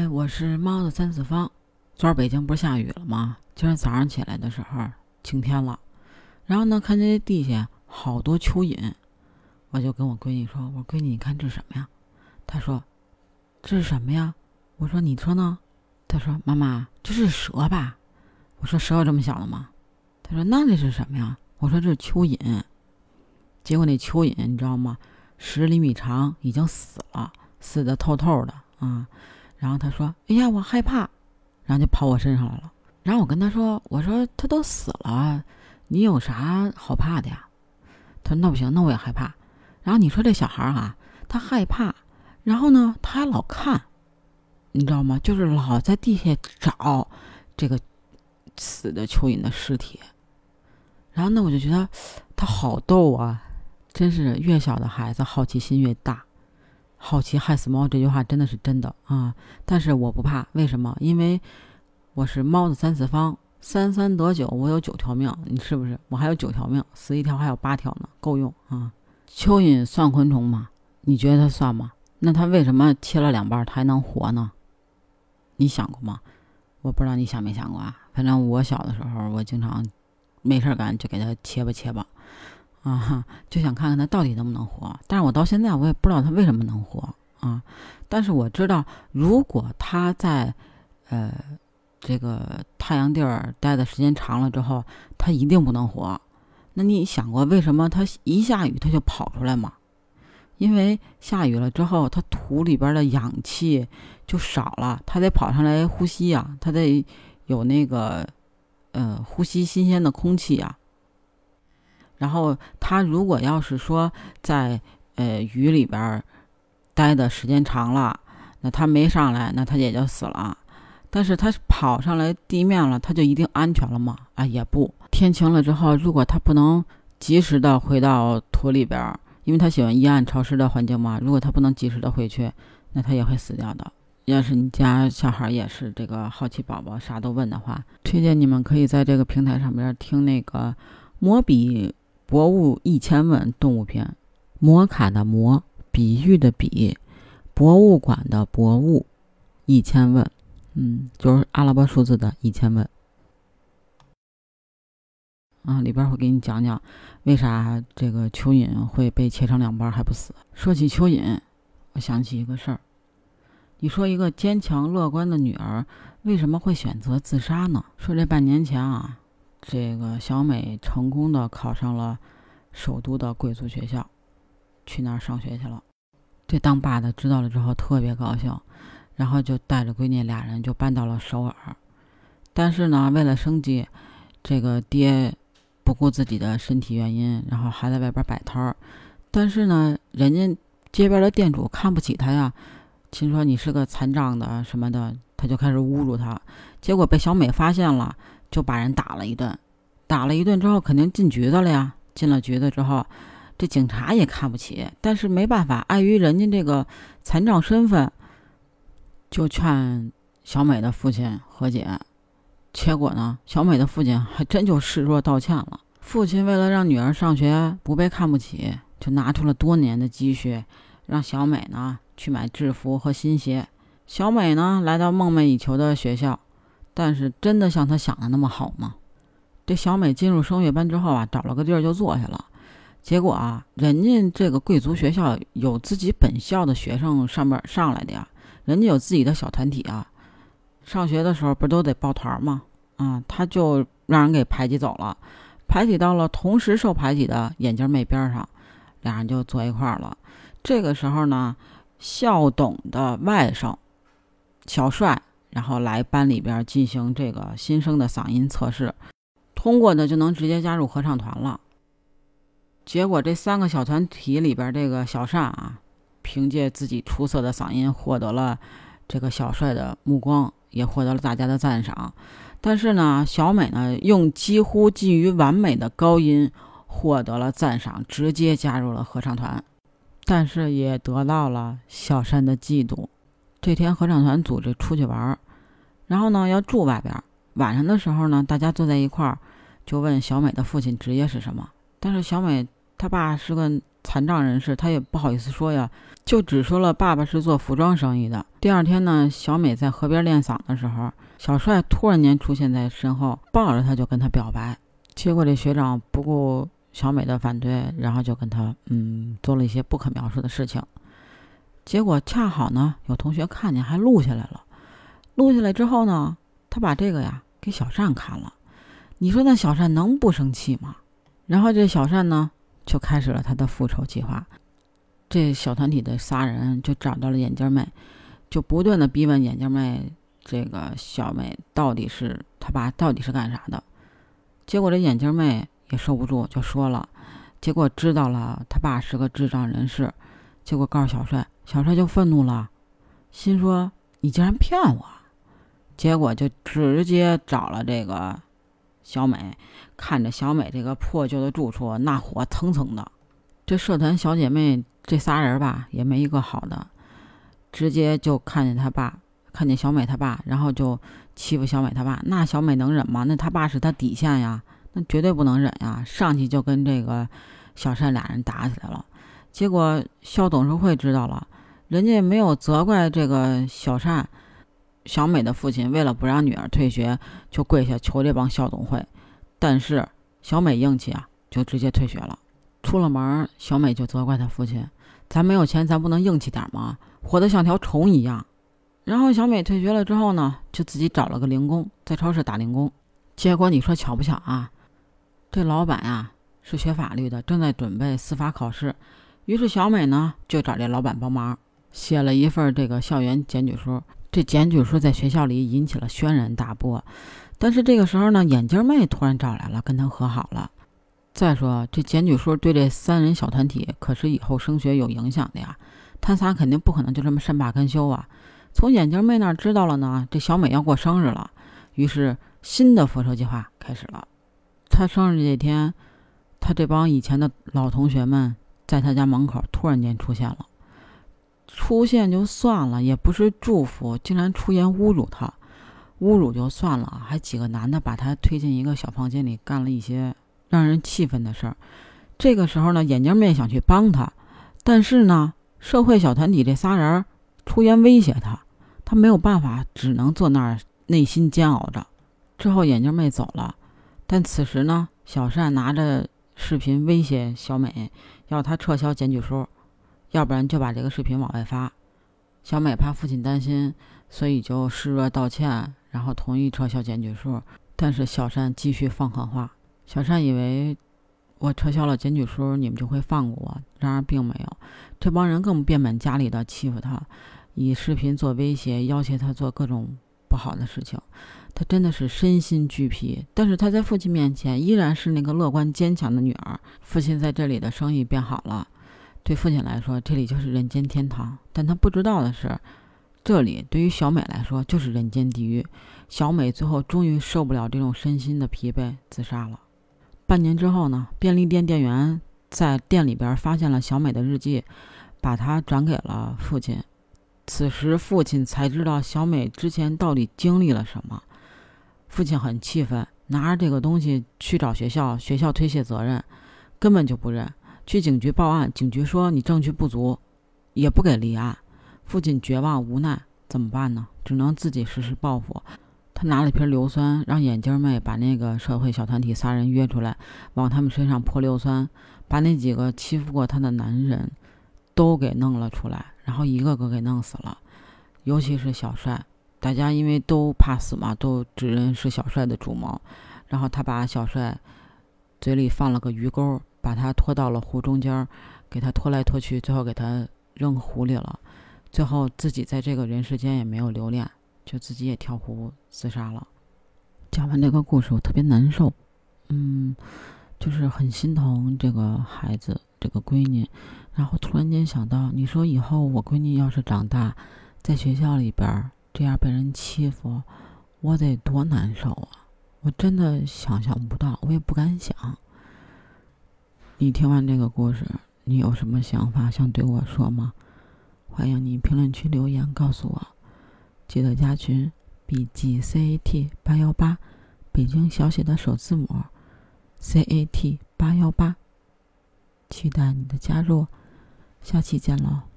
哎，我是猫的三次方。昨儿北京不是下雨了吗？今儿早上起来的时候晴天了，然后呢，看见地下好多蚯蚓，我就跟我闺女说：“我说闺女，你看这是什么呀？”她说：“这是什么呀？”我说：“你说呢？”她说：“妈妈，这是蛇吧？”我说：“蛇有这么小的吗？”她说：“那这是什么呀？”我说：“这是蚯蚓。”结果那蚯蚓你知道吗？十厘米长，已经死了，死的透透的啊。然后他说：“哎呀，我害怕。”然后就跑我身上来了。然后我跟他说：“我说他都死了，你有啥好怕的呀？”他说：“那不行，那我也害怕。”然后你说这小孩啊，他害怕，然后呢，他还老看，你知道吗？就是老在地下找这个死的蚯蚓的尸体。然后呢，我就觉得他好逗啊，真是越小的孩子好奇心越大。好奇害死猫这句话真的是真的啊！但是我不怕，为什么？因为我是猫的三次方，三三得九，我有九条命，你是不是？我还有九条命，死一条还有八条呢，够用啊！蚯蚓算昆虫吗？你觉得它算吗？那它为什么切了两半它还能活呢？你想过吗？我不知道你想没想过啊！反正我小的时候，我经常没事干就给它切吧切吧。啊哈，就想看看它到底能不能活，但是我到现在我也不知道它为什么能活啊。但是我知道，如果它在呃这个太阳地儿待的时间长了之后，它一定不能活。那你想过为什么它一下雨它就跑出来吗？因为下雨了之后，它土里边的氧气就少了，它得跑上来呼吸呀，它得有那个呃呼吸新鲜的空气呀。然后他如果要是说在呃雨里边儿待的时间长了，那他没上来，那他也就死了。但是他跑上来地面了，他就一定安全了吗？啊，也不。天晴了之后，如果他不能及时的回到土里边儿，因为他喜欢阴暗潮湿的环境嘛。如果他不能及时的回去，那他也会死掉的。要是你家小孩也是这个好奇宝宝，啥都问的话，推荐你们可以在这个平台上边听那个摩比。博物一千问动物篇，摩卡的摩，比喻的比，博物馆的博物，一千问，嗯，就是阿拉伯数字的一千问。啊，里边会给你讲讲为啥这个蚯蚓会被切成两半还不死。说起蚯蚓，我想起一个事儿。你说一个坚强乐观的女儿为什么会选择自杀呢？说这半年前啊。这个小美成功的考上了首都的贵族学校，去那儿上学去了。这当爸的知道了之后特别高兴，然后就带着闺女俩人就搬到了首尔。但是呢，为了生计，这个爹不顾自己的身体原因，然后还在外边摆摊儿。但是呢，人家街边的店主看不起他呀，听说你是个残障的什么的，他就开始侮辱他。结果被小美发现了。就把人打了一顿，打了一顿之后肯定进局子了呀。进了局子之后，这警察也看不起，但是没办法，碍于人家这个残障身份，就劝小美的父亲和解。结果呢，小美的父亲还真就示弱道歉了。父亲为了让女儿上学不被看不起，就拿出了多年的积蓄，让小美呢去买制服和新鞋。小美呢来到梦寐以求的学校。但是真的像他想的那么好吗？这小美进入声乐班之后啊，找了个地儿就坐下了。结果啊，人家这个贵族学校有自己本校的学生上面上来的呀，人家有自己的小团体啊。上学的时候不都得抱团吗？啊，他就让人给排挤走了，排挤到了同时受排挤的眼镜妹边上，俩人就坐一块儿了。这个时候呢，校董的外甥小帅。然后来班里边进行这个新生的嗓音测试，通过的就能直接加入合唱团了。结果这三个小团体里边，这个小善啊，凭借自己出色的嗓音获得了这个小帅的目光，也获得了大家的赞赏。但是呢，小美呢用几乎近于完美的高音获得了赞赏，直接加入了合唱团，但是也得到了小善的嫉妒。这天合唱团组织出去玩，然后呢要住外边。晚上的时候呢，大家坐在一块儿，就问小美的父亲职业是什么。但是小美她爸是个残障人士，他也不好意思说呀，就只说了爸爸是做服装生意的。第二天呢，小美在河边练嗓的时候，小帅突然间出现在身后，抱着她就跟她表白。结果这学长不顾小美的反对，然后就跟她嗯做了一些不可描述的事情。结果恰好呢，有同学看见还录下来了。录下来之后呢，他把这个呀给小善看了。你说那小善能不生气吗？然后这小善呢就开始了他的复仇计划。这小团体的仨人就找到了眼镜妹，就不断的逼问眼镜妹，这个小美到底是他爸到底是干啥的？结果这眼镜妹也受不住，就说了。结果知道了他爸是个智障人士，结果告诉小帅，小帅就愤怒了，心说你竟然骗我！结果就直接找了这个小美，看着小美这个破旧的住处，那火蹭蹭的。这社团小姐妹这仨人吧，也没一个好的，直接就看见他爸，看见小美他爸，然后就欺负小美他爸。那小美能忍吗？那他爸是他底线呀，那绝对不能忍呀！上去就跟这个小善俩人打起来了。结果校董事会知道了，人家没有责怪这个小善。小美的父亲为了不让女儿退学，就跪下求这帮校董会，但是小美硬气啊，就直接退学了。出了门，小美就责怪她父亲：“咱没有钱，咱不能硬气点吗？活得像条虫一样。”然后小美退学了之后呢，就自己找了个零工，在超市打零工。结果你说巧不巧啊？这老板呀是学法律的，正在准备司法考试，于是小美呢就找这老板帮忙，写了一份这个校园检举书。这检举书在学校里引起了轩然大波，但是这个时候呢，眼镜妹突然找来了，跟他和好了。再说这检举书对这三人小团体可是以后升学有影响的呀，他仨肯定不可能就这么善罢甘休啊。从眼镜妹那儿知道了呢，这小美要过生日了，于是新的复仇计划开始了。她生日这天，她这帮以前的老同学们在她家门口突然间出现了。出现就算了，也不是祝福，竟然出言侮辱他。侮辱就算了，还几个男的把他推进一个小房间里，干了一些让人气愤的事儿。这个时候呢，眼镜妹想去帮他，但是呢，社会小团体这仨人出言威胁他，他没有办法，只能坐那儿内心煎熬着。之后眼镜妹走了，但此时呢，小善拿着视频威胁小美，要她撤销检举书。要不然就把这个视频往外发。小美怕父亲担心，所以就示弱道歉，然后同意撤销检举书。但是小善继续放狠话。小善以为我撤销了检举书，你们就会放过我。然而并没有，这帮人更变本加厉的欺负他，以视频做威胁，要挟他做各种不好的事情。他真的是身心俱疲。但是他在父亲面前依然是那个乐观坚强的女儿。父亲在这里的生意变好了。对父亲来说，这里就是人间天堂。但他不知道的是，这里对于小美来说就是人间地狱。小美最后终于受不了这种身心的疲惫，自杀了。半年之后呢，便利店店员在店里边发现了小美的日记，把它转给了父亲。此时，父亲才知道小美之前到底经历了什么。父亲很气愤，拿着这个东西去找学校，学校推卸责任，根本就不认。去警局报案，警局说你证据不足，也不给立案。父亲绝望无奈，怎么办呢？只能自己实施报复。他拿了瓶硫酸，让眼镜妹把那个社会小团体仨人约出来，往他们身上泼硫酸，把那几个欺负过他的男人都给弄了出来，然后一个个给弄死了。尤其是小帅，大家因为都怕死嘛，都指认是小帅的主谋。然后他把小帅嘴里放了个鱼钩。把他拖到了湖中间，给他拖来拖去，最后给他扔湖里了。最后自己在这个人世间也没有留恋，就自己也跳湖自杀了。讲完这个故事，我特别难受，嗯，就是很心疼这个孩子，这个闺女。然后突然间想到，你说以后我闺女要是长大，在学校里边这样被人欺负，我得多难受啊！我真的想象不到，我也不敢想。你听完这个故事，你有什么想法想对我说吗？欢迎你评论区留言告诉我。记得加群，B G C A T 八幺八，北京小写的首字母，C A T 八幺八。期待你的加入，下期见喽。